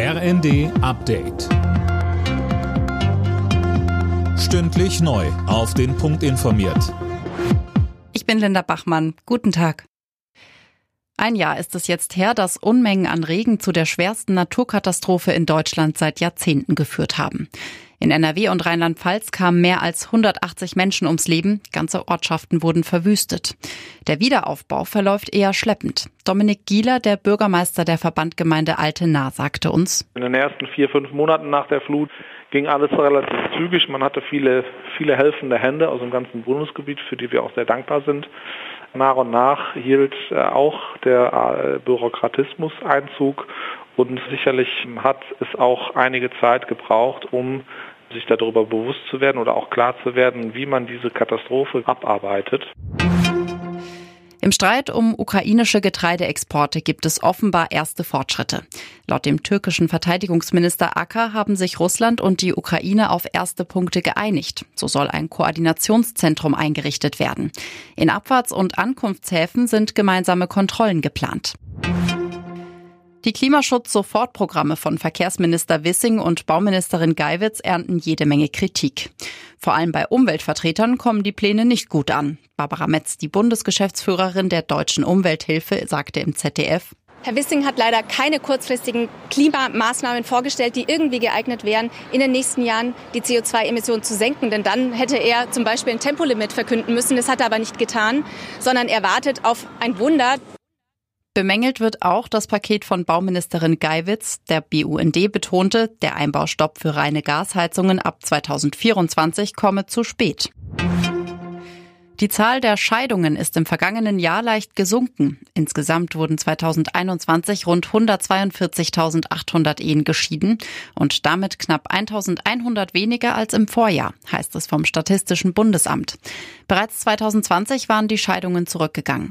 RND Update. Stündlich neu. Auf den Punkt informiert. Ich bin Linda Bachmann. Guten Tag. Ein Jahr ist es jetzt her, dass Unmengen an Regen zu der schwersten Naturkatastrophe in Deutschland seit Jahrzehnten geführt haben. In NRW und Rheinland-Pfalz kamen mehr als 180 Menschen ums Leben, ganze Ortschaften wurden verwüstet. Der Wiederaufbau verläuft eher schleppend. Dominik Gieler, der Bürgermeister der Verbandgemeinde Altena, sagte uns. In den ersten vier, fünf Monaten nach der Flut ging alles relativ zügig. Man hatte viele, viele helfende Hände aus dem ganzen Bundesgebiet, für die wir auch sehr dankbar sind. Nach und nach hielt äh, auch der äh, Bürokratismus Einzug und sicherlich hat es auch einige Zeit gebraucht, um sich darüber bewusst zu werden oder auch klar zu werden, wie man diese Katastrophe abarbeitet. Im Streit um ukrainische Getreideexporte gibt es offenbar erste Fortschritte. Laut dem türkischen Verteidigungsminister Acker haben sich Russland und die Ukraine auf erste Punkte geeinigt. So soll ein Koordinationszentrum eingerichtet werden. In Abfahrts- und Ankunftshäfen sind gemeinsame Kontrollen geplant. Die Klimaschutz-Sofortprogramme von Verkehrsminister Wissing und Bauministerin Geiwitz ernten jede Menge Kritik. Vor allem bei Umweltvertretern kommen die Pläne nicht gut an. Barbara Metz, die Bundesgeschäftsführerin der Deutschen Umwelthilfe, sagte im ZDF, Herr Wissing hat leider keine kurzfristigen Klimamaßnahmen vorgestellt, die irgendwie geeignet wären, in den nächsten Jahren die CO2-Emissionen zu senken. Denn dann hätte er zum Beispiel ein Tempolimit verkünden müssen. Das hat er aber nicht getan, sondern er wartet auf ein Wunder. Bemängelt wird auch das Paket von Bauministerin Geiwitz. Der BUND betonte, der Einbaustopp für reine Gasheizungen ab 2024 komme zu spät. Die Zahl der Scheidungen ist im vergangenen Jahr leicht gesunken. Insgesamt wurden 2021 rund 142.800 Ehen geschieden und damit knapp 1.100 weniger als im Vorjahr, heißt es vom Statistischen Bundesamt. Bereits 2020 waren die Scheidungen zurückgegangen.